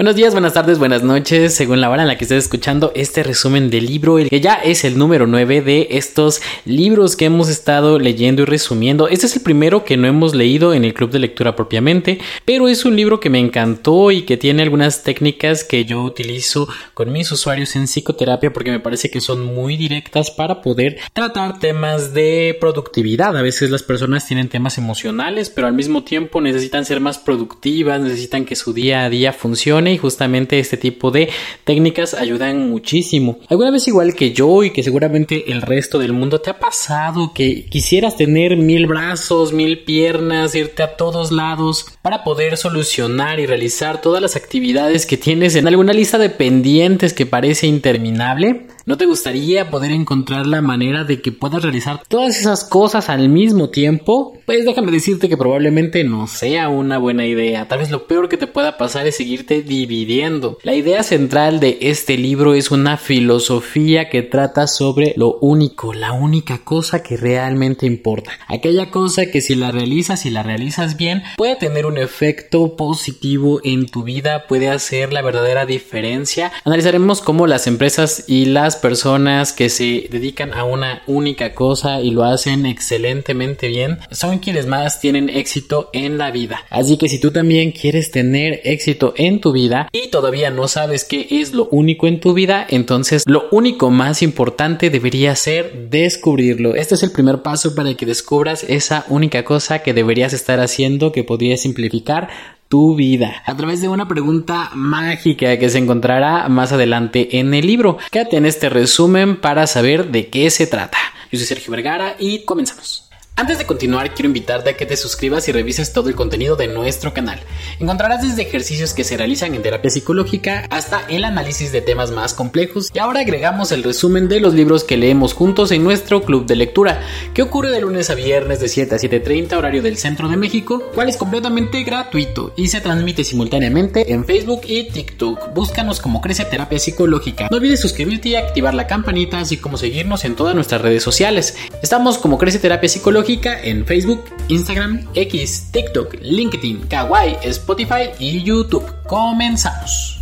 Buenos días, buenas tardes, buenas noches, según la hora en la que estés escuchando este resumen del libro, el que ya es el número 9 de estos libros que hemos estado leyendo y resumiendo. Este es el primero que no hemos leído en el club de lectura propiamente, pero es un libro que me encantó y que tiene algunas técnicas que yo utilizo con mis usuarios en psicoterapia porque me parece que son muy directas para poder tratar temas de productividad. A veces las personas tienen temas emocionales, pero al mismo tiempo necesitan ser más productivas, necesitan que su día a día funcione y justamente este tipo de técnicas ayudan muchísimo. Alguna vez igual que yo y que seguramente el resto del mundo te ha pasado que quisieras tener mil brazos, mil piernas, irte a todos lados para poder solucionar y realizar todas las actividades que tienes en alguna lista de pendientes que parece interminable. ¿No te gustaría poder encontrar la manera de que puedas realizar todas esas cosas al mismo tiempo? Pues déjame decirte que probablemente no sea una buena idea. Tal vez lo peor que te pueda pasar es seguirte dividiendo. La idea central de este libro es una filosofía que trata sobre lo único, la única cosa que realmente importa. Aquella cosa que si la realizas y la realizas bien puede tener un efecto positivo en tu vida, puede hacer la verdadera diferencia. Analizaremos cómo las empresas y las personas que se dedican a una única cosa y lo hacen excelentemente bien son quienes más tienen éxito en la vida. Así que si tú también quieres tener éxito en tu vida y todavía no sabes qué es lo único en tu vida, entonces lo único más importante debería ser descubrirlo. Este es el primer paso para que descubras esa única cosa que deberías estar haciendo que podría simplificar tu vida a través de una pregunta mágica que se encontrará más adelante en el libro. Quédate en este resumen para saber de qué se trata. Yo soy Sergio Vergara y comenzamos. Antes de continuar, quiero invitarte a que te suscribas y revises todo el contenido de nuestro canal. Encontrarás desde ejercicios que se realizan en terapia psicológica hasta el análisis de temas más complejos y ahora agregamos el resumen de los libros que leemos juntos en nuestro club de lectura, que ocurre de lunes a viernes de 7 a 7.30 horario del centro de México, cual es completamente gratuito y se transmite simultáneamente en Facebook y TikTok. Búscanos como Crece Terapia Psicológica. No olvides suscribirte y activar la campanita, así como seguirnos en todas nuestras redes sociales. Estamos como Crece Terapia Psicológica en Facebook, Instagram, X, TikTok, LinkedIn, Kawaii, Spotify y YouTube. Comenzamos.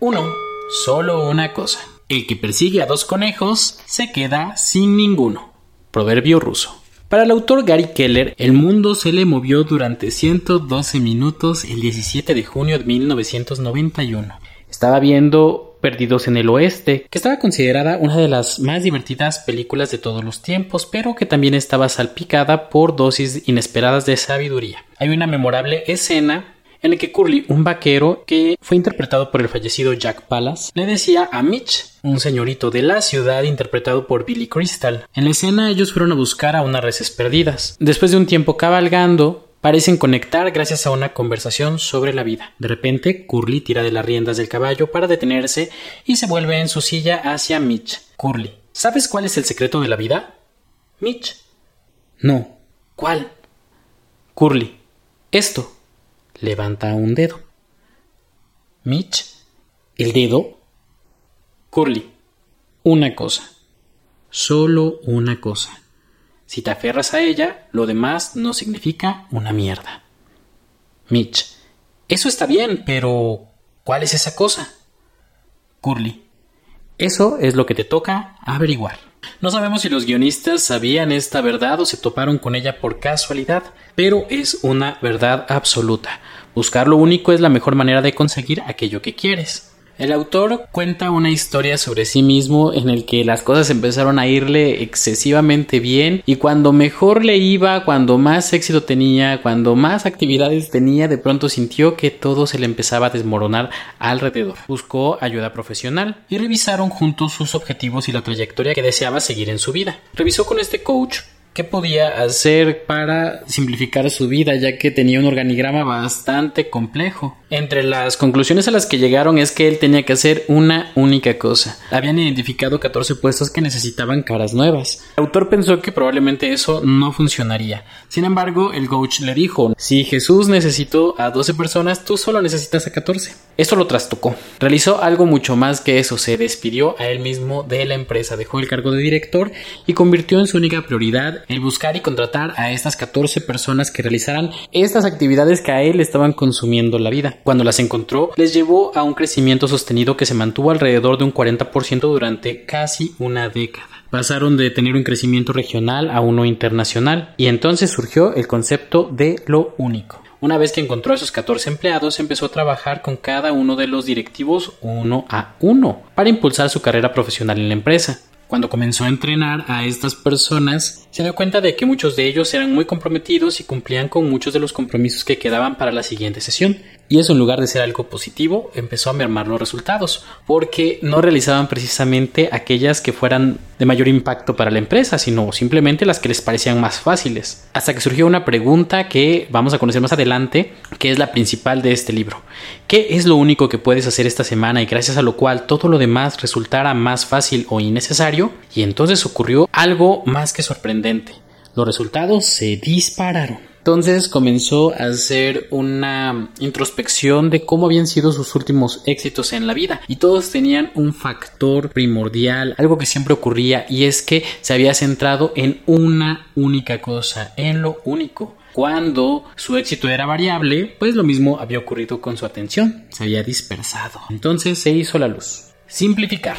1. Solo una cosa. El que persigue a dos conejos se queda sin ninguno. Proverbio ruso. Para el autor Gary Keller, el mundo se le movió durante 112 minutos el 17 de junio de 1991. Estaba viendo Perdidos en el Oeste, que estaba considerada una de las más divertidas películas de todos los tiempos, pero que también estaba salpicada por dosis inesperadas de sabiduría. Hay una memorable escena en la que Curly, un vaquero que fue interpretado por el fallecido Jack Pallas, le decía a Mitch, un señorito de la ciudad interpretado por Billy Crystal. En la escena ellos fueron a buscar a unas reses perdidas. Después de un tiempo cabalgando, parecen conectar gracias a una conversación sobre la vida. De repente, Curly tira de las riendas del caballo para detenerse y se vuelve en su silla hacia Mitch. Curly, ¿sabes cuál es el secreto de la vida? Mitch. No. ¿Cuál? Curly. Esto. Levanta un dedo. Mitch. ¿El dedo? Curly. Una cosa. Solo una cosa. Si te aferras a ella, lo demás no significa una mierda. Mitch. Eso está bien, pero ¿cuál es esa cosa? Curly. Eso es lo que te toca averiguar. No sabemos si los guionistas sabían esta verdad o se toparon con ella por casualidad, pero es una verdad absoluta. Buscar lo único es la mejor manera de conseguir aquello que quieres. El autor cuenta una historia sobre sí mismo en el que las cosas empezaron a irle excesivamente bien y cuando mejor le iba, cuando más éxito tenía, cuando más actividades tenía, de pronto sintió que todo se le empezaba a desmoronar alrededor. Buscó ayuda profesional y revisaron juntos sus objetivos y la trayectoria que deseaba seguir en su vida. Revisó con este coach qué podía hacer para simplificar su vida, ya que tenía un organigrama bastante complejo. Entre las conclusiones a las que llegaron es que él tenía que hacer una única cosa. Habían identificado 14 puestos que necesitaban caras nuevas. El autor pensó que probablemente eso no funcionaría. Sin embargo, el coach le dijo, si Jesús necesitó a 12 personas, tú solo necesitas a 14. Esto lo trastocó. Realizó algo mucho más que eso. Se despidió a él mismo de la empresa, dejó el cargo de director y convirtió en su única prioridad el buscar y contratar a estas 14 personas que realizaran estas actividades que a él estaban consumiendo la vida. Cuando las encontró, les llevó a un crecimiento sostenido que se mantuvo alrededor de un 40% durante casi una década. Pasaron de tener un crecimiento regional a uno internacional y entonces surgió el concepto de lo único. Una vez que encontró a esos 14 empleados, empezó a trabajar con cada uno de los directivos uno a uno para impulsar su carrera profesional en la empresa. Cuando comenzó a entrenar a estas personas, se dio cuenta de que muchos de ellos eran muy comprometidos y cumplían con muchos de los compromisos que quedaban para la siguiente sesión. Y eso en lugar de ser algo positivo, empezó a mermar los resultados, porque no realizaban precisamente aquellas que fueran de mayor impacto para la empresa, sino simplemente las que les parecían más fáciles. Hasta que surgió una pregunta que vamos a conocer más adelante, que es la principal de este libro. ¿Qué es lo único que puedes hacer esta semana y gracias a lo cual todo lo demás resultara más fácil o innecesario? Y entonces ocurrió algo más que sorprendente. Los resultados se dispararon. Entonces comenzó a hacer una introspección de cómo habían sido sus últimos éxitos en la vida y todos tenían un factor primordial, algo que siempre ocurría y es que se había centrado en una única cosa, en lo único. Cuando su éxito era variable, pues lo mismo había ocurrido con su atención, se había dispersado. Entonces se hizo la luz. Simplificar.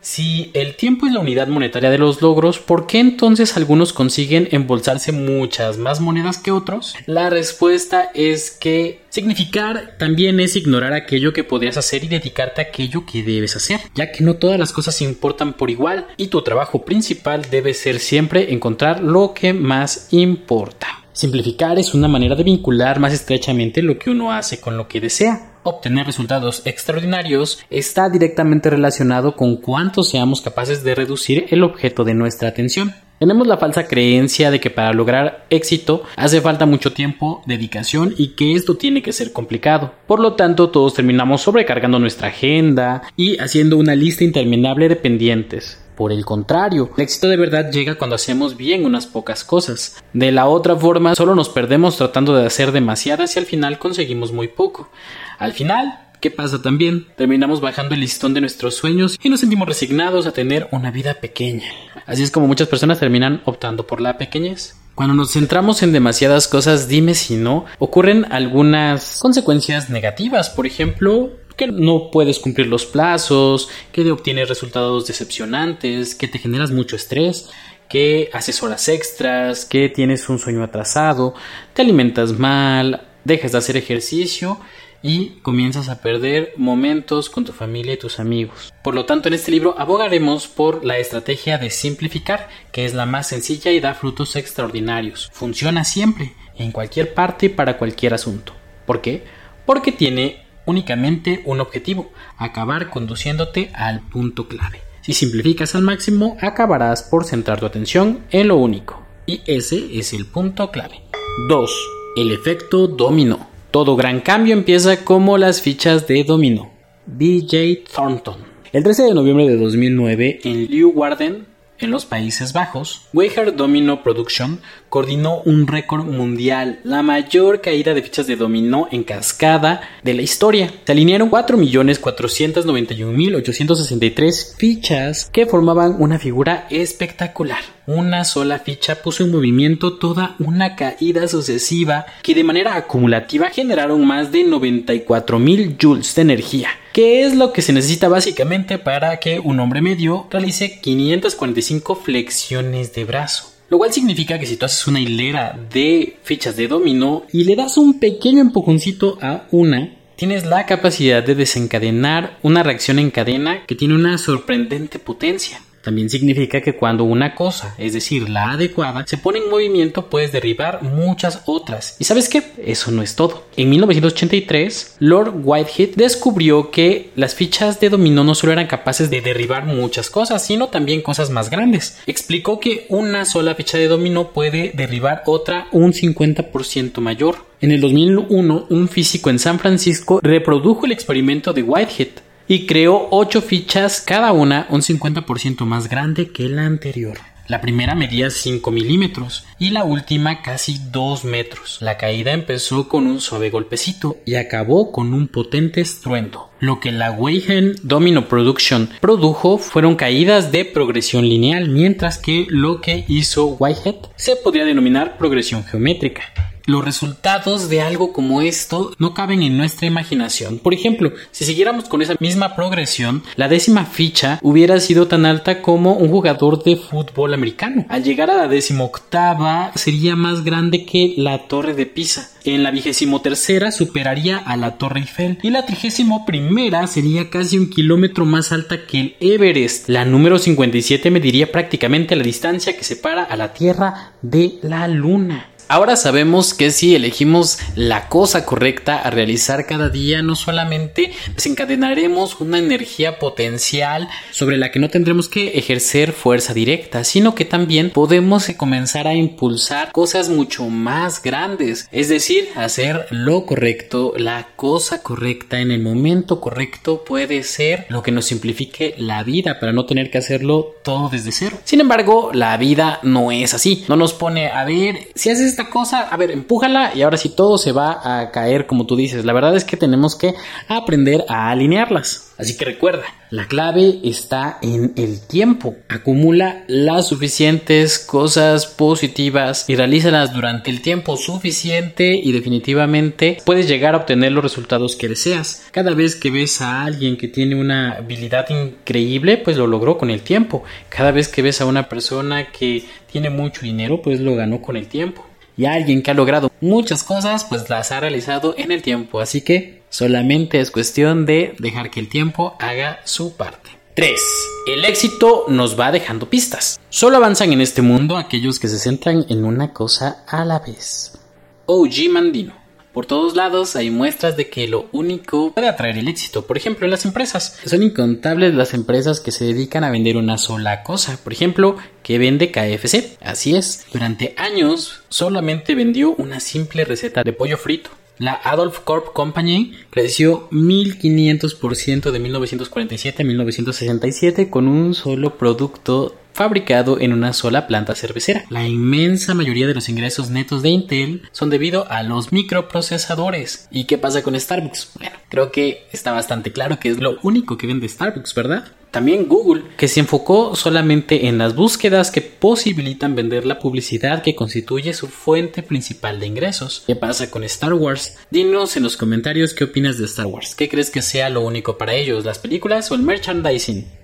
Si el tiempo es la unidad monetaria de los logros, ¿por qué entonces algunos consiguen embolsarse muchas más monedas que otros? La respuesta es que significar también es ignorar aquello que podrías hacer y dedicarte a aquello que debes hacer, ya que no todas las cosas importan por igual y tu trabajo principal debe ser siempre encontrar lo que más importa. Simplificar es una manera de vincular más estrechamente lo que uno hace con lo que desea. Obtener resultados extraordinarios está directamente relacionado con cuánto seamos capaces de reducir el objeto de nuestra atención. Tenemos la falsa creencia de que para lograr éxito hace falta mucho tiempo, dedicación y que esto tiene que ser complicado. Por lo tanto, todos terminamos sobrecargando nuestra agenda y haciendo una lista interminable de pendientes. Por el contrario, el éxito de verdad llega cuando hacemos bien unas pocas cosas. De la otra forma, solo nos perdemos tratando de hacer demasiadas y al final conseguimos muy poco. Al final, ¿Qué pasa también? Terminamos bajando el listón de nuestros sueños y nos sentimos resignados a tener una vida pequeña. Así es como muchas personas terminan optando por la pequeñez. Cuando nos centramos en demasiadas cosas, dime si no, ocurren algunas consecuencias negativas. Por ejemplo, que no puedes cumplir los plazos, que obtienes resultados decepcionantes, que te generas mucho estrés, que haces horas extras, que tienes un sueño atrasado, te alimentas mal, dejas de hacer ejercicio y comienzas a perder momentos con tu familia y tus amigos. Por lo tanto, en este libro abogaremos por la estrategia de simplificar, que es la más sencilla y da frutos extraordinarios. Funciona siempre, en cualquier parte para cualquier asunto. ¿Por qué? Porque tiene únicamente un objetivo, acabar conduciéndote al punto clave. Si simplificas al máximo, acabarás por centrar tu atención en lo único. Y ese es el punto clave. 2. El efecto dominó. Todo gran cambio empieza como las fichas de dominó. BJ Thornton. El 13 de noviembre de 2009, en Leeuwarden, en los Países Bajos, Weiher Domino Production coordinó un récord mundial, la mayor caída de fichas de dominó en cascada de la historia. Se alinearon 4.491.863 fichas que formaban una figura espectacular. Una sola ficha puso en movimiento toda una caída sucesiva que de manera acumulativa generaron más de 94.000 joules de energía que es lo que se necesita básicamente para que un hombre medio realice 545 flexiones de brazo. Lo cual significa que si tú haces una hilera de fichas de dominó y le das un pequeño empujoncito a una, tienes la capacidad de desencadenar una reacción en cadena que tiene una sorprendente potencia. También significa que cuando una cosa, es decir, la adecuada, se pone en movimiento puedes derribar muchas otras. ¿Y sabes qué? Eso no es todo. En 1983, Lord Whitehead descubrió que las fichas de dominó no solo eran capaces de derribar muchas cosas, sino también cosas más grandes. Explicó que una sola ficha de dominó puede derribar otra un 50% mayor. En el 2001, un físico en San Francisco reprodujo el experimento de Whitehead y creó 8 fichas, cada una un 50% más grande que la anterior. La primera medía 5 milímetros y la última casi 2 metros. La caída empezó con un suave golpecito y acabó con un potente estruendo. Lo que la Weihen Domino Production produjo fueron caídas de progresión lineal, mientras que lo que hizo Whitehead se podría denominar progresión geométrica los resultados de algo como esto no caben en nuestra imaginación. Por ejemplo, si siguiéramos con esa misma progresión, la décima ficha hubiera sido tan alta como un jugador de fútbol americano. Al llegar a la décima octava sería más grande que la torre de Pisa. En la vigésimo tercera superaría a la Torre Eiffel y la trigésimo primera sería casi un kilómetro más alta que el Everest. La número 57 mediría prácticamente la distancia que separa a la Tierra de la Luna. Ahora sabemos que si elegimos la cosa correcta a realizar cada día, no solamente desencadenaremos una energía potencial sobre la que no tendremos que ejercer fuerza directa, sino que también podemos comenzar a impulsar cosas mucho más grandes, es decir, hacer lo correcto, la cosa correcta en el momento correcto puede ser lo que nos simplifique la vida para no tener que hacerlo todo desde cero. Sin embargo, la vida no es así, no nos pone a ver si haces cosa, a ver, empújala y ahora sí todo se va a caer como tú dices. La verdad es que tenemos que aprender a alinearlas. Así que recuerda, la clave está en el tiempo. Acumula las suficientes cosas positivas y realízalas durante el tiempo suficiente y definitivamente puedes llegar a obtener los resultados que deseas. Cada vez que ves a alguien que tiene una habilidad increíble, pues lo logró con el tiempo. Cada vez que ves a una persona que tiene mucho dinero, pues lo ganó con el tiempo y alguien que ha logrado muchas cosas pues las ha realizado en el tiempo. Así que solamente es cuestión de dejar que el tiempo haga su parte. 3. El éxito nos va dejando pistas. Solo avanzan en este mundo aquellos que se centran en una cosa a la vez. OG Mandino. Por todos lados hay muestras de que lo único puede atraer el éxito. Por ejemplo, en las empresas. Son incontables las empresas que se dedican a vender una sola cosa. Por ejemplo, que vende KFC. Así es. Durante años solamente vendió una simple receta de pollo frito. La Adolf Corp Company creció 1500% de 1947 a 1967 con un solo producto fabricado en una sola planta cervecera. La inmensa mayoría de los ingresos netos de Intel son debido a los microprocesadores. ¿Y qué pasa con Starbucks? Bueno, creo que está bastante claro que es lo único que vende Starbucks, ¿verdad? También Google, que se enfocó solamente en las búsquedas que posibilitan vender la publicidad que constituye su fuente principal de ingresos. ¿Qué pasa con Star Wars? Dinos en los comentarios qué opinas de Star Wars. ¿Qué crees que sea lo único para ellos, las películas o el merchandising?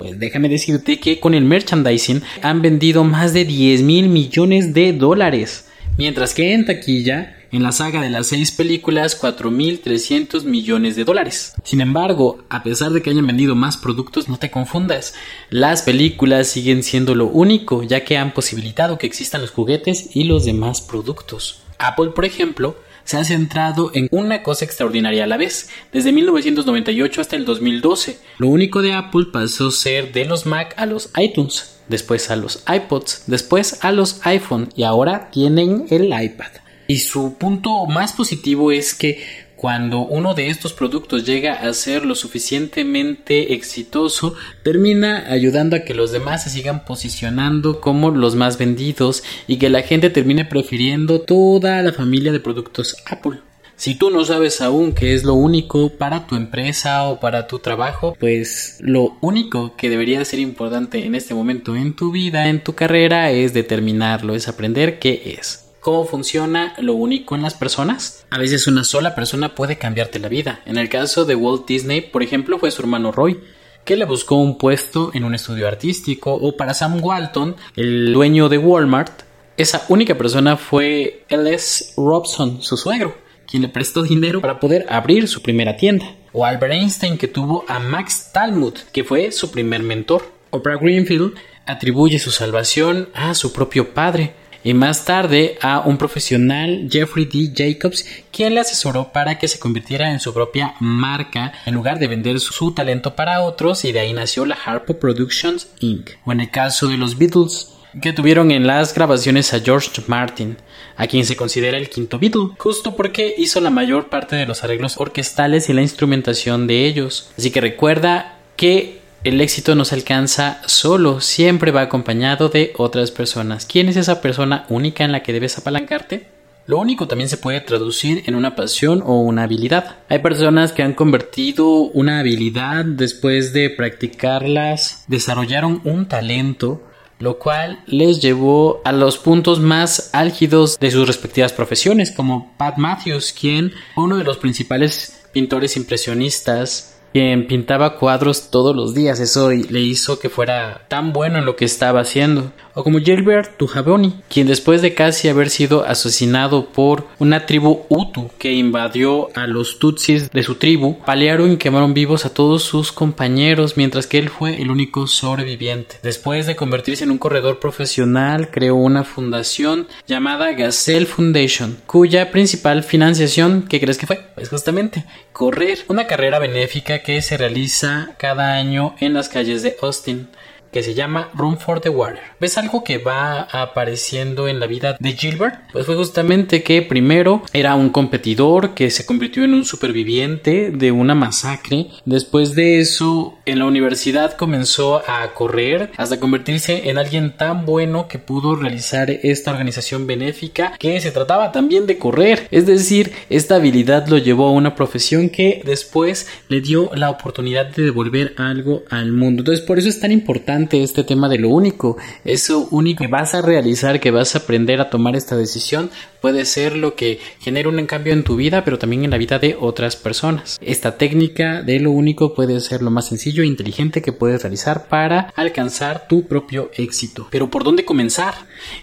Pues déjame decirte que con el merchandising han vendido más de 10 mil millones de dólares. Mientras que en taquilla, en la saga de las seis películas, 4.300 millones de dólares. Sin embargo, a pesar de que hayan vendido más productos, no te confundas. Las películas siguen siendo lo único, ya que han posibilitado que existan los juguetes y los demás productos. Apple, por ejemplo, se ha centrado en una cosa extraordinaria a la vez, desde 1998 hasta el 2012. Lo único de Apple pasó a ser de los Mac a los iTunes, después a los iPods, después a los iPhone y ahora tienen el iPad. Y su punto más positivo es que cuando uno de estos productos llega a ser lo suficientemente exitoso, termina ayudando a que los demás se sigan posicionando como los más vendidos y que la gente termine prefiriendo toda la familia de productos Apple. Si tú no sabes aún qué es lo único para tu empresa o para tu trabajo, pues lo único que debería ser importante en este momento en tu vida, en tu carrera, es determinarlo, es aprender qué es cómo funciona lo único en las personas. A veces una sola persona puede cambiarte la vida. En el caso de Walt Disney, por ejemplo, fue su hermano Roy, que le buscó un puesto en un estudio artístico, o para Sam Walton, el dueño de Walmart, esa única persona fue L.S. Robson, su suegro, quien le prestó dinero para poder abrir su primera tienda. O Albert Einstein, que tuvo a Max Talmud, que fue su primer mentor. Oprah Greenfield atribuye su salvación a su propio padre, y más tarde a un profesional, Jeffrey D. Jacobs, quien le asesoró para que se convirtiera en su propia marca en lugar de vender su talento para otros y de ahí nació la Harpo Productions Inc. O en el caso de los Beatles, que tuvieron en las grabaciones a George Martin, a quien se considera el quinto Beatle, justo porque hizo la mayor parte de los arreglos orquestales y la instrumentación de ellos. Así que recuerda que el éxito no se alcanza solo, siempre va acompañado de otras personas. ¿Quién es esa persona única en la que debes apalancarte? Lo único también se puede traducir en una pasión o una habilidad. Hay personas que han convertido una habilidad después de practicarlas, desarrollaron un talento, lo cual les llevó a los puntos más álgidos de sus respectivas profesiones, como Pat Matthews, quien fue uno de los principales pintores impresionistas quien pintaba cuadros todos los días. Eso le hizo que fuera tan bueno en lo que estaba haciendo. O como Gilbert Tujaboni, quien después de casi haber sido asesinado por una tribu Hutu que invadió a los Tutsis de su tribu, palearon y quemaron vivos a todos sus compañeros, mientras que él fue el único sobreviviente. Después de convertirse en un corredor profesional, creó una fundación llamada Gazelle Foundation, cuya principal financiación, ¿qué crees que fue? Pues justamente correr, una carrera benéfica que se realiza cada año en las calles de Austin que se llama Room for the Water. ¿Ves algo que va apareciendo en la vida de Gilbert? Pues fue justamente que primero era un competidor que se convirtió en un superviviente de una masacre. Después de eso, en la universidad comenzó a correr hasta convertirse en alguien tan bueno que pudo realizar esta organización benéfica que se trataba también de correr. Es decir, esta habilidad lo llevó a una profesión que después le dio la oportunidad de devolver algo al mundo. Entonces, por eso es tan importante este tema de lo único. Eso único que vas a realizar, que vas a aprender a tomar esta decisión, puede ser lo que genera un cambio en tu vida, pero también en la vida de otras personas. Esta técnica de lo único puede ser lo más sencillo e inteligente que puedes realizar para alcanzar tu propio éxito. Pero ¿por dónde comenzar?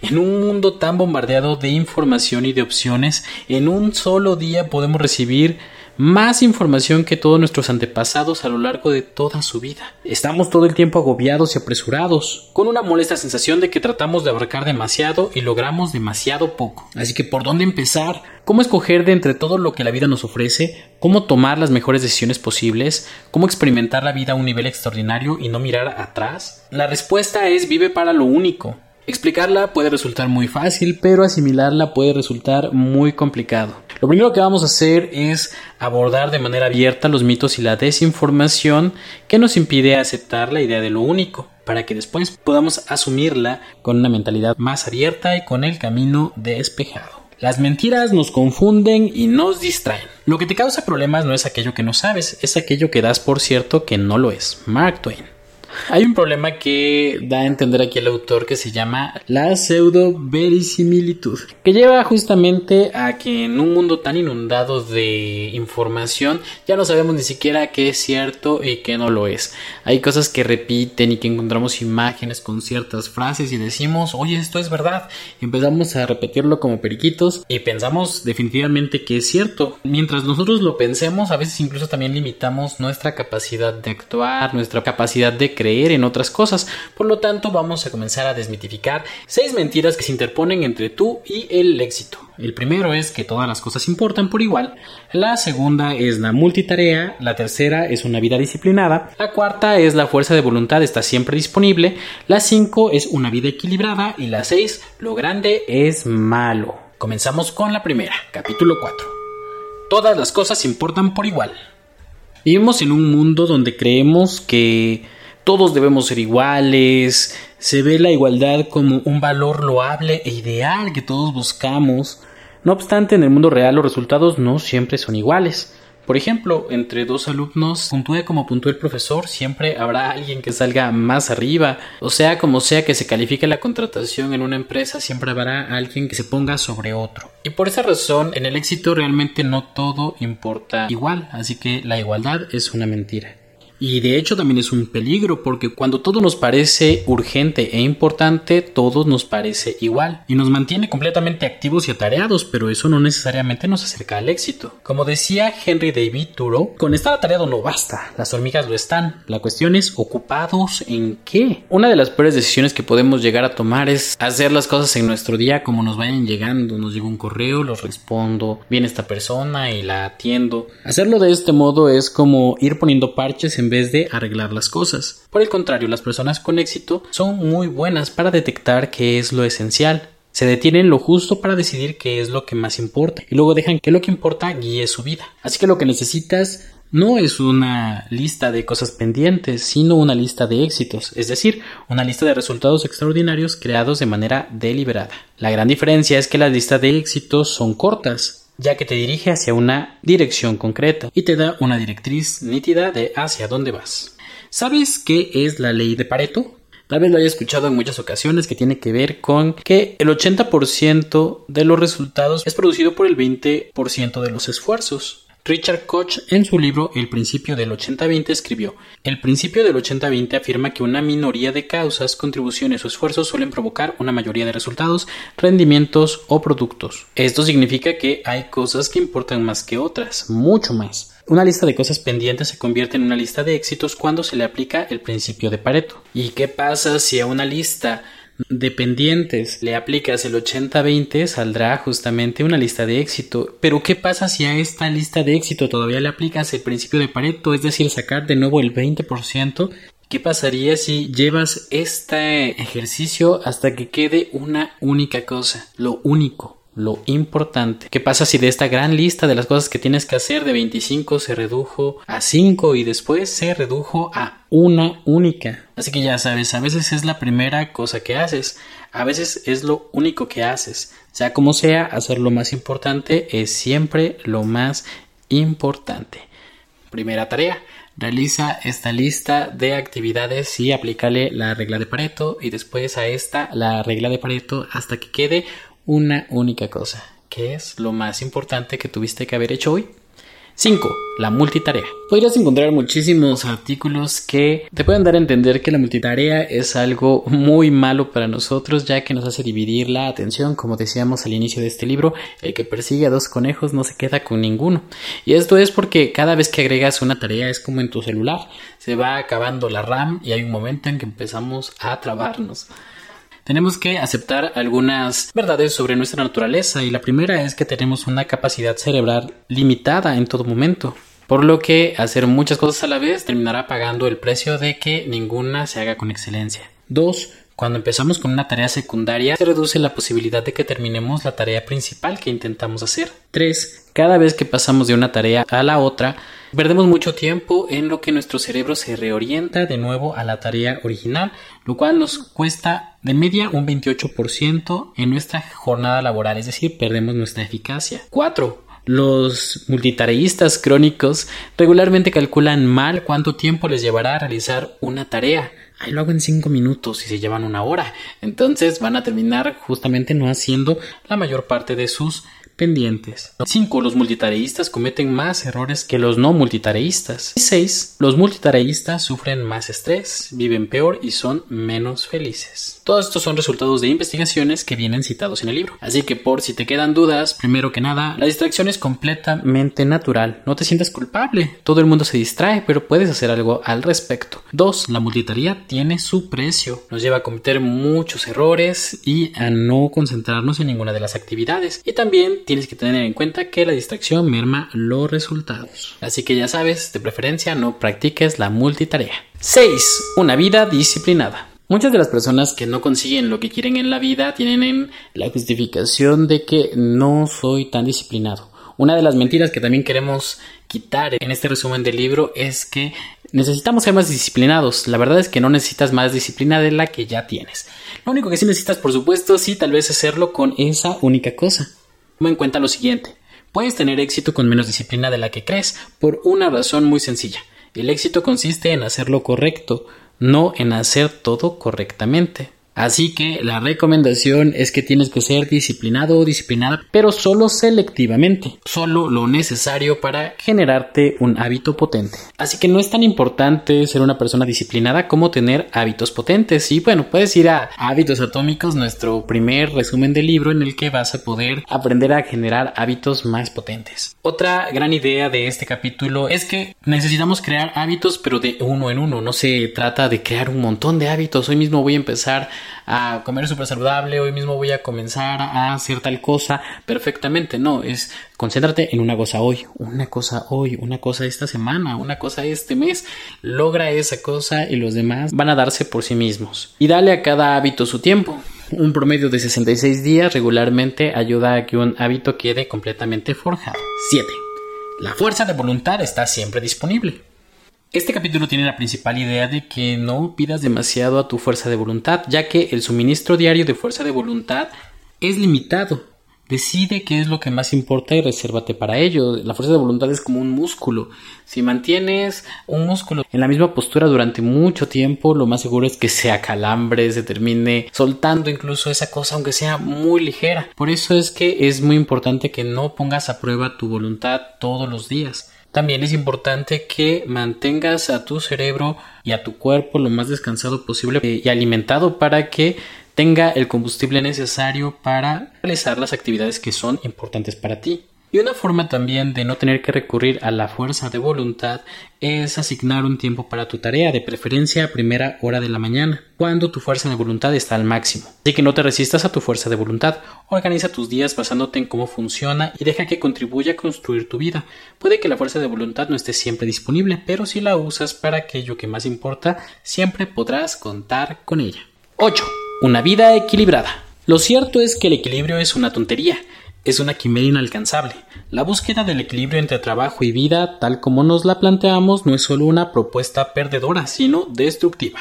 En un mundo tan bombardeado de información y de opciones, en un solo día podemos recibir más información que todos nuestros antepasados a lo largo de toda su vida. Estamos todo el tiempo agobiados y apresurados, con una molesta sensación de que tratamos de abarcar demasiado y logramos demasiado poco. Así que ¿por dónde empezar? ¿Cómo escoger de entre todo lo que la vida nos ofrece? ¿Cómo tomar las mejores decisiones posibles? ¿Cómo experimentar la vida a un nivel extraordinario y no mirar atrás? La respuesta es vive para lo único. Explicarla puede resultar muy fácil, pero asimilarla puede resultar muy complicado. Lo primero que vamos a hacer es abordar de manera abierta los mitos y la desinformación que nos impide aceptar la idea de lo único, para que después podamos asumirla con una mentalidad más abierta y con el camino despejado. Las mentiras nos confunden y nos distraen. Lo que te causa problemas no es aquello que no sabes, es aquello que das por cierto que no lo es. Mark Twain. Hay un problema que da a entender aquí el autor que se llama la pseudo verisimilitud, que lleva justamente a que en un mundo tan inundado de información ya no sabemos ni siquiera qué es cierto y qué no lo es. Hay cosas que repiten y que encontramos imágenes con ciertas frases y decimos, oye, esto es verdad. empezamos a repetirlo como periquitos y pensamos definitivamente que es cierto. Mientras nosotros lo pensemos, a veces incluso también limitamos nuestra capacidad de actuar, nuestra capacidad de creer en otras cosas. Por lo tanto, vamos a comenzar a desmitificar seis mentiras que se interponen entre tú y el éxito. El primero es que todas las cosas importan por igual. La segunda es la multitarea. La tercera es una vida disciplinada. La cuarta es la fuerza de voluntad está siempre disponible. La cinco es una vida equilibrada. Y la seis, lo grande es malo. Comenzamos con la primera, capítulo 4. Todas las cosas importan por igual. Vivimos en un mundo donde creemos que todos debemos ser iguales, se ve la igualdad como un valor loable e ideal que todos buscamos. No obstante, en el mundo real los resultados no siempre son iguales. Por ejemplo, entre dos alumnos, puntúe como puntúe el profesor, siempre habrá alguien que salga más arriba. O sea, como sea que se califique la contratación en una empresa, siempre habrá alguien que se ponga sobre otro. Y por esa razón, en el éxito realmente no todo importa igual, así que la igualdad es una mentira. Y de hecho también es un peligro porque cuando todo nos parece urgente e importante, todo nos parece igual y nos mantiene completamente activos y atareados, pero eso no necesariamente nos acerca al éxito. Como decía Henry David Thoreau, con estar atareado no basta, las hormigas lo están. La cuestión es ocupados en qué. Una de las peores decisiones que podemos llegar a tomar es hacer las cosas en nuestro día como nos vayan llegando. Nos llega un correo, lo respondo, viene esta persona y la atiendo. Hacerlo de este modo es como ir poniendo parches en en vez de arreglar las cosas. Por el contrario, las personas con éxito son muy buenas para detectar qué es lo esencial. Se detienen lo justo para decidir qué es lo que más importa y luego dejan que lo que importa guíe su vida. Así que lo que necesitas no es una lista de cosas pendientes, sino una lista de éxitos, es decir, una lista de resultados extraordinarios creados de manera deliberada. La gran diferencia es que las listas de éxitos son cortas, ya que te dirige hacia una dirección concreta y te da una directriz nítida de hacia dónde vas. ¿Sabes qué es la ley de Pareto? Tal vez lo haya escuchado en muchas ocasiones que tiene que ver con que el 80% de los resultados es producido por el 20% de los esfuerzos. Richard Koch en su libro El principio del 80-20 escribió El principio del 80-20 afirma que una minoría de causas, contribuciones o esfuerzos suelen provocar una mayoría de resultados, rendimientos o productos. Esto significa que hay cosas que importan más que otras, mucho más. Una lista de cosas pendientes se convierte en una lista de éxitos cuando se le aplica el principio de Pareto. ¿Y qué pasa si a una lista dependientes le aplicas el 80-20 saldrá justamente una lista de éxito. Pero ¿qué pasa si a esta lista de éxito todavía le aplicas el principio de Pareto, es decir, sacar de nuevo el 20%? ¿Qué pasaría si llevas este ejercicio hasta que quede una única cosa, lo único? Lo importante. ¿Qué pasa si de esta gran lista de las cosas que tienes que hacer de 25 se redujo a 5 y después se redujo a una única? Así que ya sabes, a veces es la primera cosa que haces, a veces es lo único que haces. Sea como sea, hacer lo más importante es siempre lo más importante. Primera tarea. Realiza esta lista de actividades y aplícale la regla de Pareto y después a esta la regla de Pareto hasta que quede una única cosa. ¿Qué es lo más importante que tuviste que haber hecho hoy? 5. La multitarea. Podrías encontrar muchísimos artículos que te pueden dar a entender que la multitarea es algo muy malo para nosotros ya que nos hace dividir la atención, como decíamos al inicio de este libro, el que persigue a dos conejos no se queda con ninguno. Y esto es porque cada vez que agregas una tarea es como en tu celular, se va acabando la RAM y hay un momento en que empezamos a trabarnos tenemos que aceptar algunas verdades sobre nuestra naturaleza y la primera es que tenemos una capacidad cerebral limitada en todo momento. Por lo que hacer muchas cosas a la vez terminará pagando el precio de que ninguna se haga con excelencia. 2. Cuando empezamos con una tarea secundaria, se reduce la posibilidad de que terminemos la tarea principal que intentamos hacer. 3. Cada vez que pasamos de una tarea a la otra, Perdemos mucho tiempo en lo que nuestro cerebro se reorienta de nuevo a la tarea original, lo cual nos cuesta de media un 28% en nuestra jornada laboral, es decir, perdemos nuestra eficacia. 4. Los multitareístas crónicos regularmente calculan mal cuánto tiempo les llevará a realizar una tarea. Ahí lo hago en 5 minutos y se llevan una hora. Entonces van a terminar justamente no haciendo la mayor parte de sus pendientes. 5. Los multitareístas cometen más errores que los no multitareístas. 6. Los multitareístas sufren más estrés, viven peor y son menos felices. Todos estos son resultados de investigaciones que vienen citados en el libro. Así que por si te quedan dudas, primero que nada, la distracción es completamente natural. No te sientas culpable. Todo el mundo se distrae, pero puedes hacer algo al respecto. 2. La multitarea tiene su precio. Nos lleva a cometer muchos errores y a no concentrarnos en ninguna de las actividades. Y también tienes que tener en cuenta que la distracción merma los resultados. Así que ya sabes, de preferencia no practiques la multitarea. 6. Una vida disciplinada. Muchas de las personas que no consiguen lo que quieren en la vida tienen la justificación de que no soy tan disciplinado. Una de las mentiras que también queremos quitar en este resumen del libro es que necesitamos ser más disciplinados. La verdad es que no necesitas más disciplina de la que ya tienes. Lo único que sí necesitas, por supuesto, sí, tal vez hacerlo con esa única cosa. Toma en cuenta lo siguiente. Puedes tener éxito con menos disciplina de la que crees por una razón muy sencilla. El éxito consiste en hacer lo correcto, no en hacer todo correctamente. Así que la recomendación es que tienes que ser disciplinado o disciplinada, pero solo selectivamente, solo lo necesario para generarte un hábito potente. Así que no es tan importante ser una persona disciplinada como tener hábitos potentes. Y bueno, puedes ir a Hábitos Atómicos, nuestro primer resumen del libro en el que vas a poder aprender a generar hábitos más potentes. Otra gran idea de este capítulo es que necesitamos crear hábitos, pero de uno en uno. No se trata de crear un montón de hábitos. Hoy mismo voy a empezar a comer súper saludable, hoy mismo voy a comenzar a hacer tal cosa perfectamente. No, es concéntrate en una cosa hoy, una cosa hoy, una cosa esta semana, una cosa este mes. Logra esa cosa y los demás van a darse por sí mismos. Y dale a cada hábito su tiempo. Un promedio de 66 días regularmente ayuda a que un hábito quede completamente forjado. 7. La fuerza de voluntad está siempre disponible. Este capítulo tiene la principal idea de que no pidas demasiado a tu fuerza de voluntad, ya que el suministro diario de fuerza de voluntad es limitado. Decide qué es lo que más importa y resérvate para ello. La fuerza de voluntad es como un músculo. Si mantienes un músculo en la misma postura durante mucho tiempo, lo más seguro es que se acalambre, se termine soltando incluso esa cosa, aunque sea muy ligera. Por eso es que es muy importante que no pongas a prueba tu voluntad todos los días. También es importante que mantengas a tu cerebro y a tu cuerpo lo más descansado posible y alimentado para que tenga el combustible necesario para realizar las actividades que son importantes para ti. Y una forma también de no tener que recurrir a la fuerza de voluntad es asignar un tiempo para tu tarea, de preferencia a primera hora de la mañana, cuando tu fuerza de voluntad está al máximo. Así que no te resistas a tu fuerza de voluntad, organiza tus días basándote en cómo funciona y deja que contribuya a construir tu vida. Puede que la fuerza de voluntad no esté siempre disponible, pero si la usas para aquello que más importa, siempre podrás contar con ella. 8. Una vida equilibrada. Lo cierto es que el equilibrio es una tontería, es una quimera inalcanzable. La búsqueda del equilibrio entre trabajo y vida, tal como nos la planteamos, no es solo una propuesta perdedora, sino destructiva.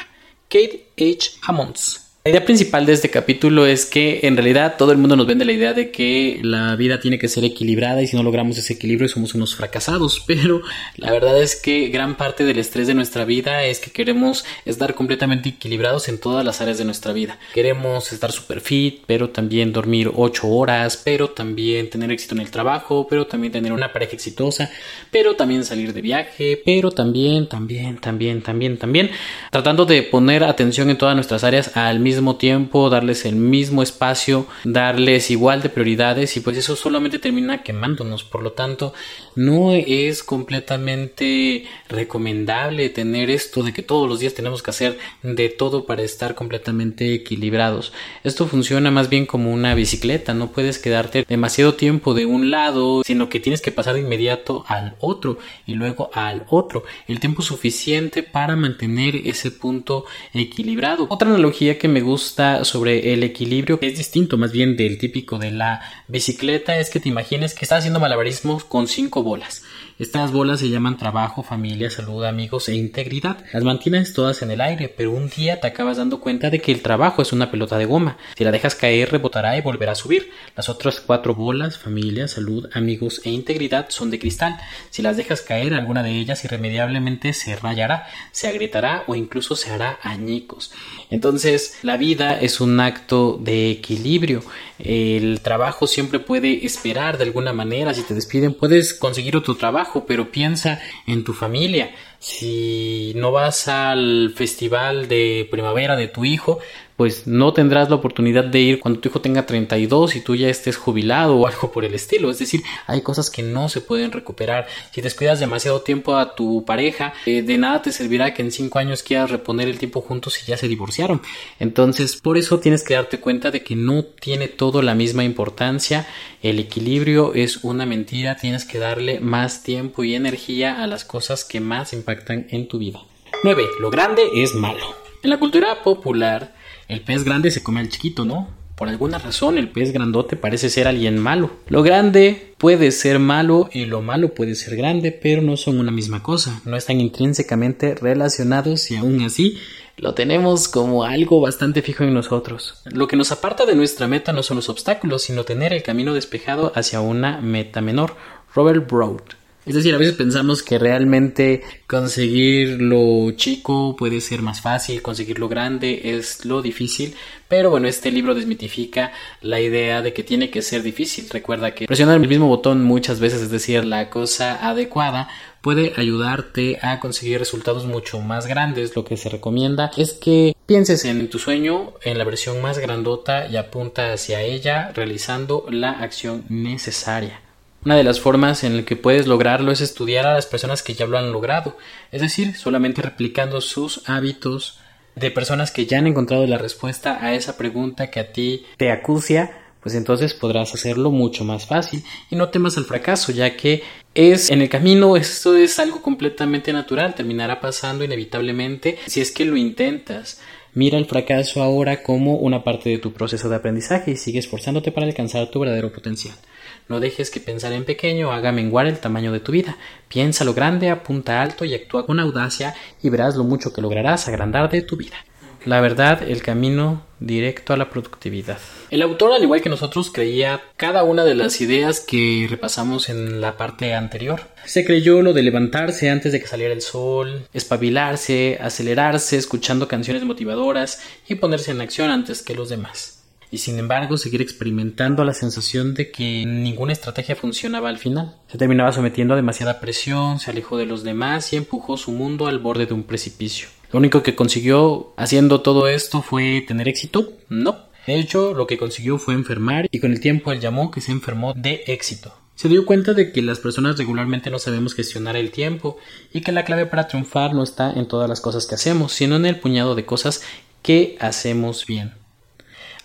Kate H. Hammonds la idea principal de este capítulo es que en realidad todo el mundo nos vende la idea de que la vida tiene que ser equilibrada y si no logramos ese equilibrio somos unos fracasados, pero la verdad es que gran parte del estrés de nuestra vida es que queremos estar completamente equilibrados en todas las áreas de nuestra vida. Queremos estar super fit, pero también dormir 8 horas, pero también tener éxito en el trabajo, pero también tener una pareja exitosa, pero también salir de viaje, pero también, también, también, también, también, tratando de poner atención en todas nuestras áreas al mismo tiempo, darles el mismo espacio, darles igual de prioridades y pues eso solamente termina quemándonos. Por lo tanto, no es completamente recomendable tener esto de que todos los días tenemos que hacer de todo para estar completamente equilibrados. Esto funciona más bien como una bicicleta, no puedes quedarte demasiado tiempo de un lado, sino que tienes que pasar de inmediato al otro y luego al otro. El tiempo suficiente para mantener ese punto equilibrado. Otra analogía que me gusta sobre el equilibrio, que es distinto más bien del típico de la bicicleta, es que te imagines que estás haciendo malabarismo con cinco bolas. Estas bolas se llaman trabajo, familia, salud, amigos e integridad. Las mantienes todas en el aire, pero un día te acabas dando cuenta de que el trabajo es una pelota de goma. Si la dejas caer, rebotará y volverá a subir. Las otras cuatro bolas, familia, salud, amigos e integridad, son de cristal. Si las dejas caer, alguna de ellas irremediablemente se rayará, se agrietará o incluso se hará añicos. Entonces, la vida es un acto de equilibrio. El trabajo siempre puede esperar de alguna manera. Si te despiden, puedes conseguir otro trabajo pero piensa en tu familia. Si no vas al festival de primavera de tu hijo, pues no tendrás la oportunidad de ir cuando tu hijo tenga 32 y tú ya estés jubilado o algo por el estilo. Es decir, hay cosas que no se pueden recuperar. Si descuidas demasiado tiempo a tu pareja, eh, de nada te servirá que en 5 años quieras reponer el tiempo juntos y ya se divorciaron. Entonces, por eso tienes que darte cuenta de que no tiene todo la misma importancia. El equilibrio es una mentira. Tienes que darle más tiempo y energía a las cosas que más impactan en tu vida. 9. Lo grande es malo. En la cultura popular, el pez grande se come al chiquito, ¿no? Por alguna razón el pez grandote parece ser alguien malo. Lo grande puede ser malo y lo malo puede ser grande, pero no son una misma cosa. No están intrínsecamente relacionados y aún así lo tenemos como algo bastante fijo en nosotros. Lo que nos aparta de nuestra meta no son los obstáculos, sino tener el camino despejado hacia una meta menor. Robert Broad. Es decir, a veces pensamos que realmente conseguir lo chico puede ser más fácil, conseguir lo grande es lo difícil, pero bueno, este libro desmitifica la idea de que tiene que ser difícil. Recuerda que presionar el mismo botón muchas veces, es decir, la cosa adecuada, puede ayudarte a conseguir resultados mucho más grandes. Lo que se recomienda es que pienses en tu sueño, en la versión más grandota y apunta hacia ella realizando la acción necesaria. Una de las formas en la que puedes lograrlo es estudiar a las personas que ya lo han logrado, es decir, solamente replicando sus hábitos de personas que ya han encontrado la respuesta a esa pregunta que a ti te acucia, pues entonces podrás hacerlo mucho más fácil y no temas al fracaso, ya que es en el camino, esto es algo completamente natural, terminará pasando inevitablemente si es que lo intentas. Mira el fracaso ahora como una parte de tu proceso de aprendizaje y sigue esforzándote para alcanzar tu verdadero potencial. No dejes que pensar en pequeño haga menguar el tamaño de tu vida. Piensa lo grande, apunta alto y actúa con audacia y verás lo mucho que lograrás agrandar de tu vida. La verdad, el camino directo a la productividad. El autor, al igual que nosotros, creía cada una de las ideas que repasamos en la parte anterior. Se creyó lo de levantarse antes de que saliera el sol, espabilarse, acelerarse, escuchando canciones motivadoras y ponerse en acción antes que los demás y sin embargo seguir experimentando la sensación de que ninguna estrategia funcionaba al final. Se terminaba sometiendo a demasiada presión, se alejó de los demás y empujó su mundo al borde de un precipicio. Lo único que consiguió haciendo todo esto fue tener éxito? No. De hecho, lo que consiguió fue enfermar y con el tiempo él llamó que se enfermó de éxito. Se dio cuenta de que las personas regularmente no sabemos gestionar el tiempo y que la clave para triunfar no está en todas las cosas que hacemos, sino en el puñado de cosas que hacemos bien.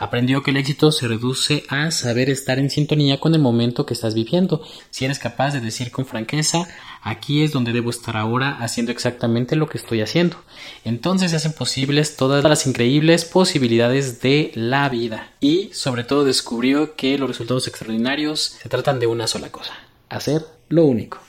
Aprendió que el éxito se reduce a saber estar en sintonía con el momento que estás viviendo. Si eres capaz de decir con franqueza, aquí es donde debo estar ahora haciendo exactamente lo que estoy haciendo. Entonces se hacen posibles todas las increíbles posibilidades de la vida. Y sobre todo descubrió que los resultados extraordinarios se tratan de una sola cosa. Hacer lo único.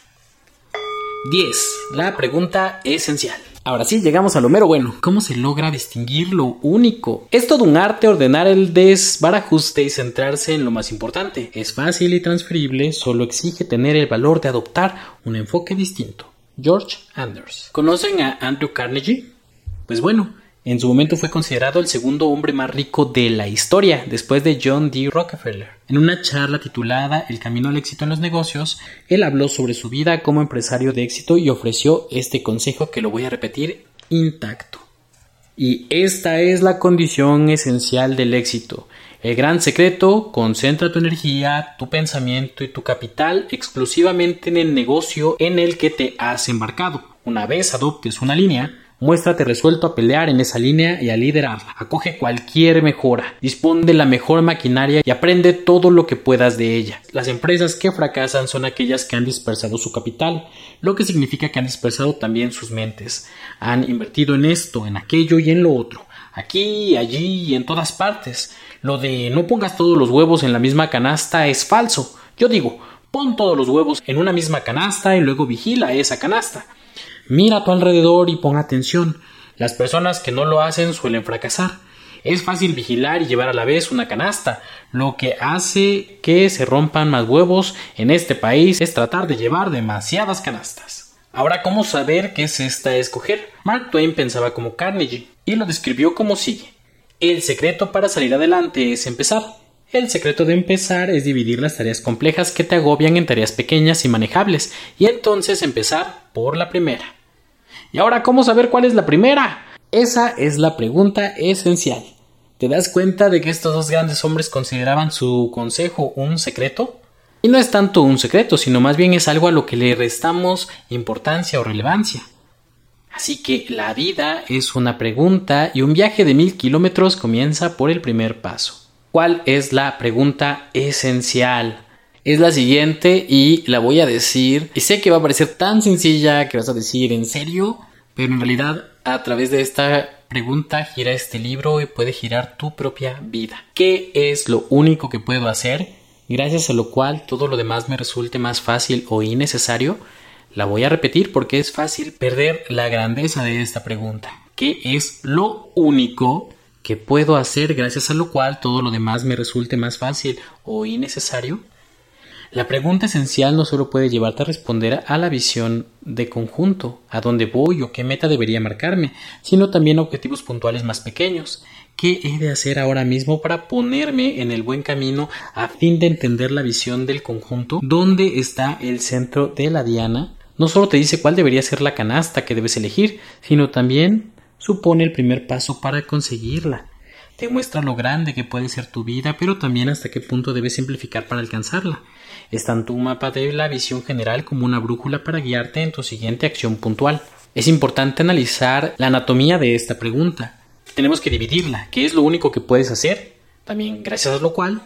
10. La pregunta esencial. Ahora sí, llegamos a lo mero bueno. ¿Cómo se logra distinguir lo único? Es todo un arte ordenar el desbarajuste y centrarse en lo más importante. Es fácil y transferible, solo exige tener el valor de adoptar un enfoque distinto. George Anders. ¿Conocen a Andrew Carnegie? Pues bueno, en su momento fue considerado el segundo hombre más rico de la historia, después de John D. Rockefeller. En una charla titulada El camino al éxito en los negocios, él habló sobre su vida como empresario de éxito y ofreció este consejo que lo voy a repetir intacto. Y esta es la condición esencial del éxito. El gran secreto, concentra tu energía, tu pensamiento y tu capital exclusivamente en el negocio en el que te has embarcado. Una vez adoptes una línea, Muéstrate resuelto a pelear en esa línea y a liderarla. Acoge cualquier mejora. Dispone de la mejor maquinaria y aprende todo lo que puedas de ella. Las empresas que fracasan son aquellas que han dispersado su capital, lo que significa que han dispersado también sus mentes. Han invertido en esto, en aquello y en lo otro. Aquí, allí y en todas partes. Lo de no pongas todos los huevos en la misma canasta es falso. Yo digo, pon todos los huevos en una misma canasta y luego vigila esa canasta. Mira a tu alrededor y pon atención. Las personas que no lo hacen suelen fracasar. Es fácil vigilar y llevar a la vez una canasta. Lo que hace que se rompan más huevos en este país es tratar de llevar demasiadas canastas. Ahora, ¿cómo saber qué es esta escoger? Mark Twain pensaba como Carnegie y lo describió como sigue. El secreto para salir adelante es empezar. El secreto de empezar es dividir las tareas complejas que te agobian en tareas pequeñas y manejables, y entonces empezar por la primera. ¿Y ahora cómo saber cuál es la primera? Esa es la pregunta esencial. ¿Te das cuenta de que estos dos grandes hombres consideraban su consejo un secreto? Y no es tanto un secreto, sino más bien es algo a lo que le restamos importancia o relevancia. Así que la vida es una pregunta y un viaje de mil kilómetros comienza por el primer paso. ¿Cuál es la pregunta esencial? Es la siguiente y la voy a decir. Y sé que va a parecer tan sencilla que vas a decir en serio, pero en realidad a través de esta pregunta gira este libro y puede girar tu propia vida. ¿Qué es lo único que puedo hacer gracias a lo cual todo lo demás me resulte más fácil o innecesario? La voy a repetir porque es fácil perder la grandeza de esta pregunta. ¿Qué es lo único que puedo hacer gracias a lo cual todo lo demás me resulte más fácil o innecesario? La pregunta esencial no solo puede llevarte a responder a la visión de conjunto, a dónde voy o qué meta debería marcarme, sino también a objetivos puntuales más pequeños. ¿Qué he de hacer ahora mismo para ponerme en el buen camino a fin de entender la visión del conjunto? ¿Dónde está el centro de la diana? No solo te dice cuál debería ser la canasta que debes elegir, sino también supone el primer paso para conseguirla. Te muestra lo grande que puede ser tu vida, pero también hasta qué punto debes simplificar para alcanzarla. Es tanto un mapa de la visión general como una brújula para guiarte en tu siguiente acción puntual. Es importante analizar la anatomía de esta pregunta. Tenemos que dividirla, ¿qué es lo único que puedes hacer? También, gracias a lo cual,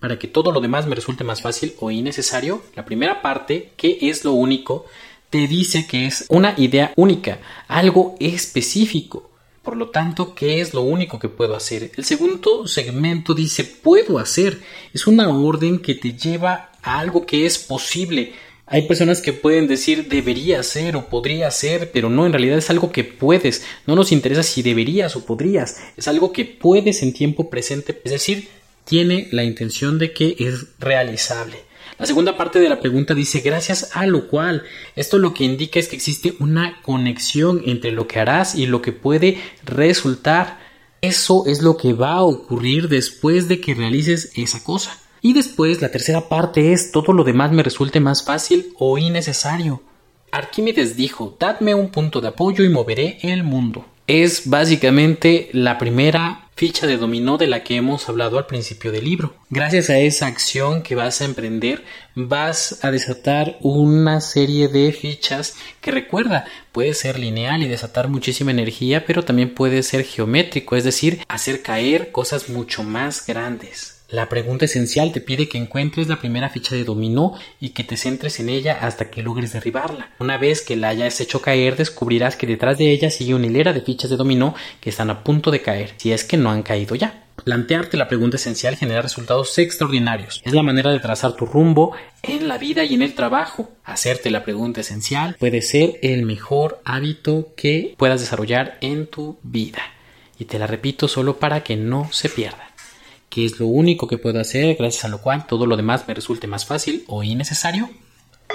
para que todo lo demás me resulte más fácil o innecesario, la primera parte, ¿qué es lo único? Te dice que es una idea única, algo específico. Por lo tanto, ¿qué es lo único que puedo hacer? El segundo segmento dice puedo hacer. Es una orden que te lleva a algo que es posible. Hay personas que pueden decir debería ser o podría ser, pero no, en realidad es algo que puedes. No nos interesa si deberías o podrías. Es algo que puedes en tiempo presente. Es decir, tiene la intención de que es realizable. La segunda parte de la pregunta dice gracias a lo cual. Esto lo que indica es que existe una conexión entre lo que harás y lo que puede resultar. Eso es lo que va a ocurrir después de que realices esa cosa. Y después la tercera parte es todo lo demás me resulte más fácil o innecesario. Arquímedes dijo, dadme un punto de apoyo y moveré el mundo. Es básicamente la primera ficha de dominó de la que hemos hablado al principio del libro. Gracias a esa acción que vas a emprender, vas a desatar una serie de fichas que recuerda, puede ser lineal y desatar muchísima energía, pero también puede ser geométrico, es decir, hacer caer cosas mucho más grandes. La pregunta esencial te pide que encuentres la primera ficha de dominó y que te centres en ella hasta que logres derribarla. Una vez que la hayas hecho caer, descubrirás que detrás de ella sigue una hilera de fichas de dominó que están a punto de caer, si es que no han caído ya. Plantearte la pregunta esencial genera resultados extraordinarios. Es la manera de trazar tu rumbo en la vida y en el trabajo. Hacerte la pregunta esencial puede ser el mejor hábito que puedas desarrollar en tu vida. Y te la repito solo para que no se pierda que es lo único que puedo hacer, gracias a lo cual todo lo demás me resulte más fácil o innecesario.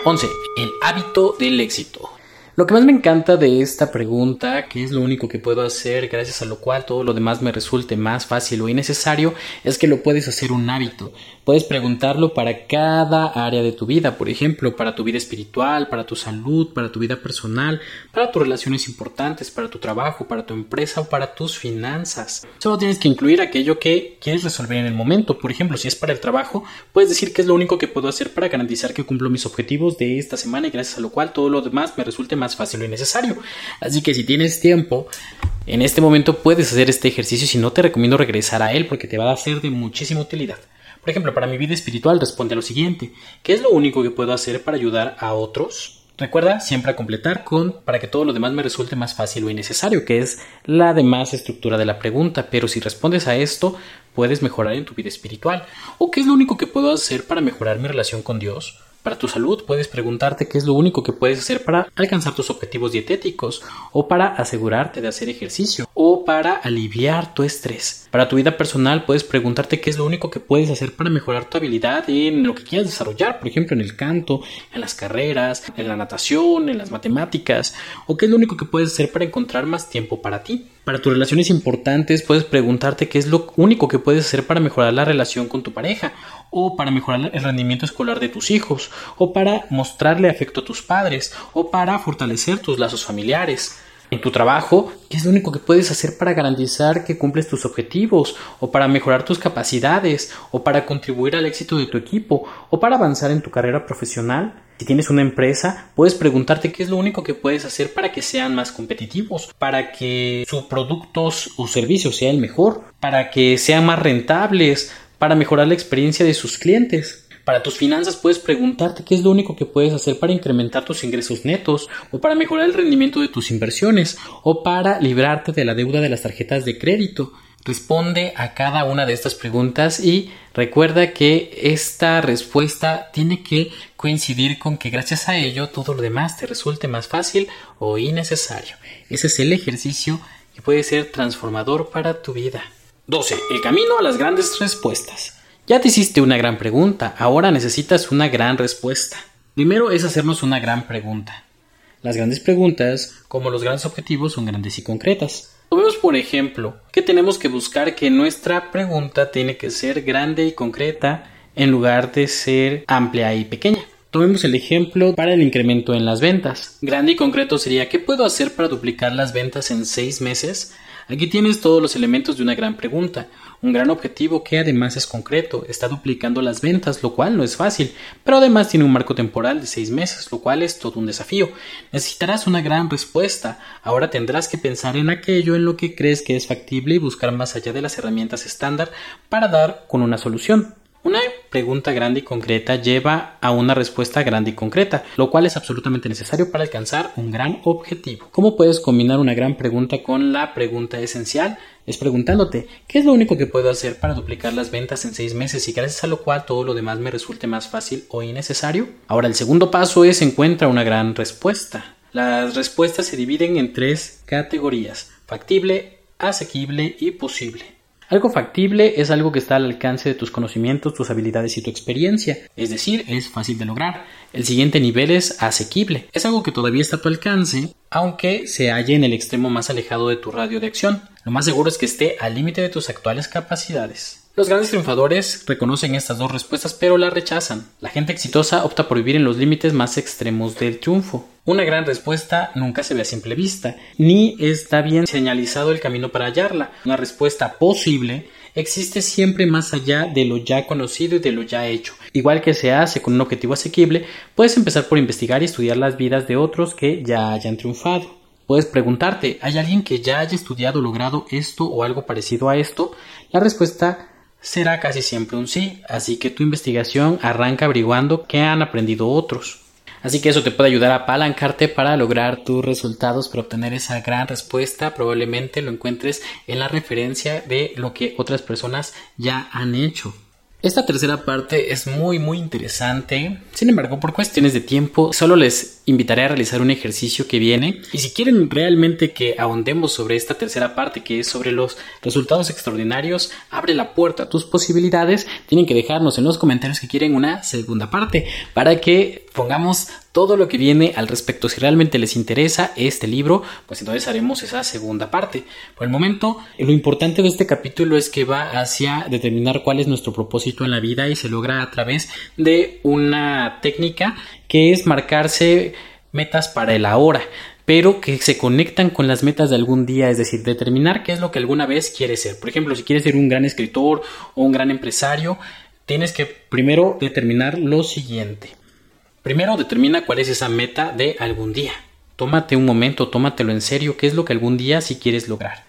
11. El hábito del éxito. Lo que más me encanta de esta pregunta, que es lo único que puedo hacer gracias a lo cual todo lo demás me resulte más fácil o innecesario, es que lo puedes hacer un hábito. Puedes preguntarlo para cada área de tu vida, por ejemplo, para tu vida espiritual, para tu salud, para tu vida personal, para tus relaciones importantes, para tu trabajo, para tu empresa o para tus finanzas. Solo tienes que incluir aquello que quieres resolver en el momento. Por ejemplo, si es para el trabajo, puedes decir que es lo único que puedo hacer para garantizar que cumplo mis objetivos de esta semana y gracias a lo cual todo lo demás me resulte más fácil y necesario. Así que si tienes tiempo, en este momento puedes hacer este ejercicio si no te recomiendo regresar a él porque te va a ser de muchísima utilidad. Por ejemplo, para mi vida espiritual responde a lo siguiente, ¿qué es lo único que puedo hacer para ayudar a otros? Recuerda siempre a completar con para que todo lo demás me resulte más fácil o innecesario, que es la demás estructura de la pregunta, pero si respondes a esto, puedes mejorar en tu vida espiritual. ¿O qué es lo único que puedo hacer para mejorar mi relación con Dios? Para tu salud puedes preguntarte qué es lo único que puedes hacer para alcanzar tus objetivos dietéticos o para asegurarte de hacer ejercicio o para aliviar tu estrés. Para tu vida personal puedes preguntarte qué es lo único que puedes hacer para mejorar tu habilidad en lo que quieras desarrollar, por ejemplo en el canto, en las carreras, en la natación, en las matemáticas o qué es lo único que puedes hacer para encontrar más tiempo para ti. Para tus relaciones importantes puedes preguntarte qué es lo único que puedes hacer para mejorar la relación con tu pareja o para mejorar el rendimiento escolar de tus hijos o para mostrarle afecto a tus padres o para fortalecer tus lazos familiares. En tu trabajo, ¿qué es lo único que puedes hacer para garantizar que cumples tus objetivos o para mejorar tus capacidades o para contribuir al éxito de tu equipo o para avanzar en tu carrera profesional? Si tienes una empresa, puedes preguntarte qué es lo único que puedes hacer para que sean más competitivos, para que sus productos o servicios sean el mejor, para que sean más rentables, para mejorar la experiencia de sus clientes. Para tus finanzas puedes preguntarte qué es lo único que puedes hacer para incrementar tus ingresos netos o para mejorar el rendimiento de tus inversiones o para librarte de la deuda de las tarjetas de crédito. Responde a cada una de estas preguntas y recuerda que esta respuesta tiene que coincidir con que gracias a ello todo lo demás te resulte más fácil o innecesario. Ese es el ejercicio que puede ser transformador para tu vida. 12. El camino a las grandes respuestas. Ya te hiciste una gran pregunta, ahora necesitas una gran respuesta. Primero es hacernos una gran pregunta. Las grandes preguntas, como los grandes objetivos, son grandes y concretas. Tomemos por ejemplo que tenemos que buscar que nuestra pregunta tiene que ser grande y concreta en lugar de ser amplia y pequeña. Tomemos el ejemplo para el incremento en las ventas. Grande y concreto sería ¿qué puedo hacer para duplicar las ventas en seis meses? Aquí tienes todos los elementos de una gran pregunta, un gran objetivo que además es concreto, está duplicando las ventas, lo cual no es fácil, pero además tiene un marco temporal de seis meses, lo cual es todo un desafío. Necesitarás una gran respuesta, ahora tendrás que pensar en aquello en lo que crees que es factible y buscar más allá de las herramientas estándar para dar con una solución. Una pregunta grande y concreta lleva a una respuesta grande y concreta, lo cual es absolutamente necesario para alcanzar un gran objetivo. ¿Cómo puedes combinar una gran pregunta con la pregunta esencial? Es preguntándote, ¿qué es lo único que puedo hacer para duplicar las ventas en seis meses y gracias a lo cual todo lo demás me resulte más fácil o innecesario? Ahora, el segundo paso es encuentra una gran respuesta. Las respuestas se dividen en tres categorías, factible, asequible y posible. Algo factible es algo que está al alcance de tus conocimientos, tus habilidades y tu experiencia, es decir, es fácil de lograr. El siguiente nivel es asequible, es algo que todavía está a tu alcance, aunque se halle en el extremo más alejado de tu radio de acción. Lo más seguro es que esté al límite de tus actuales capacidades. Los grandes triunfadores reconocen estas dos respuestas pero las rechazan. La gente exitosa opta por vivir en los límites más extremos del triunfo. Una gran respuesta nunca se ve a simple vista, ni está bien señalizado el camino para hallarla. Una respuesta posible existe siempre más allá de lo ya conocido y de lo ya hecho. Igual que se hace con un objetivo asequible, puedes empezar por investigar y estudiar las vidas de otros que ya hayan triunfado. Puedes preguntarte, ¿hay alguien que ya haya estudiado o logrado esto o algo parecido a esto? La respuesta será casi siempre un sí, así que tu investigación arranca averiguando qué han aprendido otros. Así que eso te puede ayudar a apalancarte para lograr tus resultados, para obtener esa gran respuesta. Probablemente lo encuentres en la referencia de lo que otras personas ya han hecho. Esta tercera parte es muy muy interesante. Sin embargo, por cuestiones de tiempo, solo les invitaré a realizar un ejercicio que viene. Y si quieren realmente que ahondemos sobre esta tercera parte, que es sobre los resultados extraordinarios, abre la puerta a tus posibilidades. Tienen que dejarnos en los comentarios que quieren una segunda parte para que pongamos todo lo que viene al respecto. Si realmente les interesa este libro, pues entonces haremos esa segunda parte. Por el momento, lo importante de este capítulo es que va hacia determinar cuál es nuestro propósito en la vida y se logra a través de una técnica que es marcarse metas para el ahora pero que se conectan con las metas de algún día, es decir, determinar qué es lo que alguna vez quieres ser. Por ejemplo, si quieres ser un gran escritor o un gran empresario, tienes que primero determinar lo siguiente. Primero determina cuál es esa meta de algún día. Tómate un momento, tómatelo en serio, qué es lo que algún día si quieres lograr.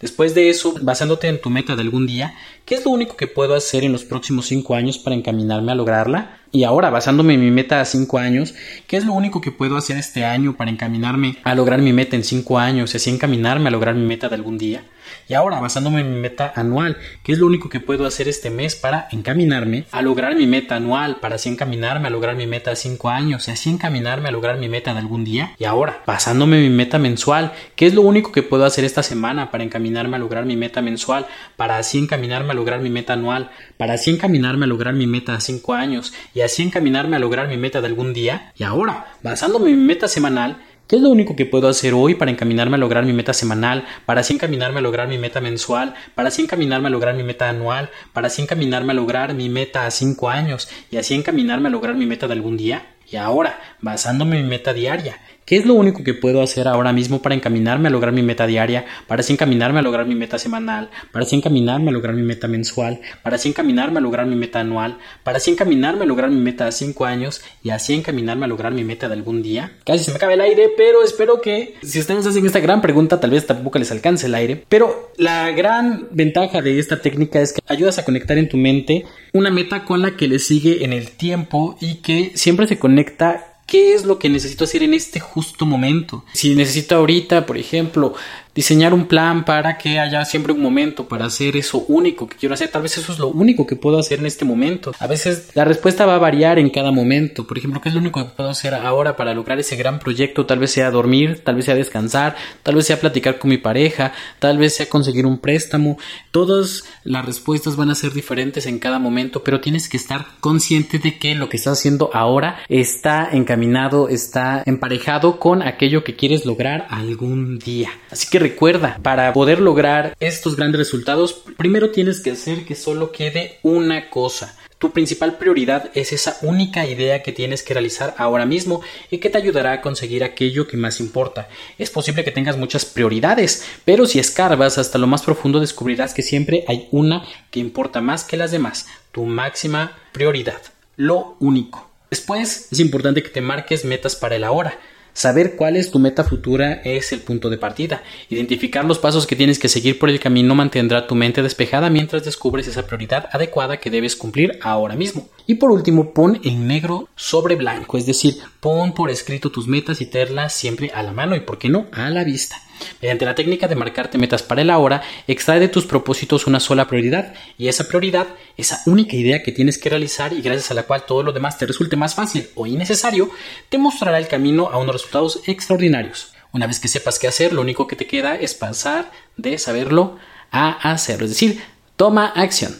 Después de eso, basándote en tu meta de algún día, ¿qué es lo único que puedo hacer en los próximos cinco años para encaminarme a lograrla? Y ahora, basándome en mi meta a cinco años, ¿qué es lo único que puedo hacer este año para encaminarme a lograr mi meta en cinco años y así encaminarme a lograr mi meta de algún día? Y ahora, basándome en mi meta anual, ¿qué es lo único que puedo hacer este mes para encaminarme a lograr mi meta anual, para así encaminarme a lograr mi meta a 5 años y así encaminarme a lograr mi meta de algún día? Y ahora, basándome en mi meta mensual, ¿qué es lo único que puedo hacer esta semana para encaminarme a lograr mi meta mensual, para así encaminarme a lograr mi meta anual, para así encaminarme a lograr mi meta a 5 años y así encaminarme a lograr mi meta de algún día? Y ahora, basándome en mi meta semanal, ¿Qué es lo único que puedo hacer hoy para encaminarme a lograr mi meta semanal, para así encaminarme a lograr mi meta mensual, para así encaminarme a lograr mi meta anual, para así encaminarme a lograr mi meta a cinco años y así encaminarme a lograr mi meta de algún día? Y ahora, basándome en mi meta diaria, ¿Qué es lo único que puedo hacer ahora mismo para encaminarme a lograr mi meta diaria, para así encaminarme a lograr mi meta semanal, para así encaminarme a lograr mi meta mensual, para así encaminarme a lograr mi meta anual, para así encaminarme a lograr mi meta a cinco años y así encaminarme a lograr mi meta de algún día? Casi se me acaba el aire, pero espero que si ustedes hacen esta gran pregunta, tal vez tampoco les alcance el aire. Pero la gran ventaja de esta técnica es que ayudas a conectar en tu mente una meta con la que le sigue en el tiempo y que siempre se conecta qué es lo que necesito hacer en este justo momento. Si necesito ahorita, por ejemplo, diseñar un plan para que haya siempre un momento para hacer eso único que quiero hacer. Tal vez eso es lo único que puedo hacer en este momento. A veces la respuesta va a variar en cada momento. Por ejemplo, ¿qué es lo único que puedo hacer ahora para lograr ese gran proyecto? Tal vez sea dormir, tal vez sea descansar, tal vez sea platicar con mi pareja, tal vez sea conseguir un préstamo. Todas las respuestas van a ser diferentes en cada momento, pero tienes que estar consciente de que lo que estás haciendo ahora está encaminado, está emparejado con aquello que quieres lograr algún día. Así que recuerda, para poder lograr estos grandes resultados, primero tienes que hacer que solo quede una cosa. Tu principal prioridad es esa única idea que tienes que realizar ahora mismo y que te ayudará a conseguir aquello que más importa. Es posible que tengas muchas prioridades, pero si escarbas hasta lo más profundo descubrirás que siempre hay una que importa más que las demás, tu máxima prioridad, lo único. Después es importante que te marques metas para el ahora. Saber cuál es tu meta futura es el punto de partida. Identificar los pasos que tienes que seguir por el camino mantendrá tu mente despejada mientras descubres esa prioridad adecuada que debes cumplir ahora mismo. Y por último, pon en negro sobre blanco, es decir, pon por escrito tus metas y tenerlas siempre a la mano y, por qué no, a la vista. Mediante la técnica de marcarte metas para el ahora, extrae de tus propósitos una sola prioridad y esa prioridad, esa única idea que tienes que realizar y gracias a la cual todo lo demás te resulte más fácil o innecesario, te mostrará el camino a unos resultados extraordinarios. Una vez que sepas qué hacer, lo único que te queda es pasar de saberlo a hacerlo, es decir, toma acción.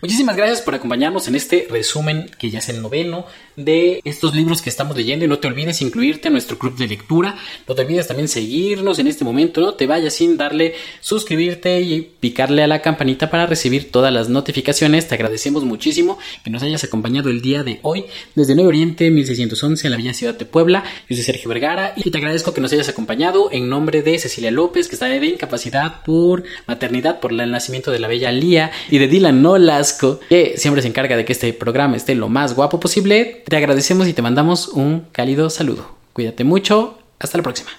Muchísimas gracias por acompañarnos en este resumen que ya es el noveno de estos libros que estamos leyendo y no te olvides incluirte a nuestro club de lectura, no te olvides también seguirnos en este momento, no te vayas sin darle suscribirte y picarle a la campanita para recibir todas las notificaciones, te agradecemos muchísimo que nos hayas acompañado el día de hoy. Desde Nuevo Oriente 1611 en la bella ciudad de Puebla, yo soy Sergio Vergara y te agradezco que nos hayas acompañado en nombre de Cecilia López que está de incapacidad por maternidad por el nacimiento de la bella Lía y de Dylan Nolasco que siempre se encarga de que este programa esté lo más guapo posible te agradecemos y te mandamos un cálido saludo. Cuídate mucho. Hasta la próxima.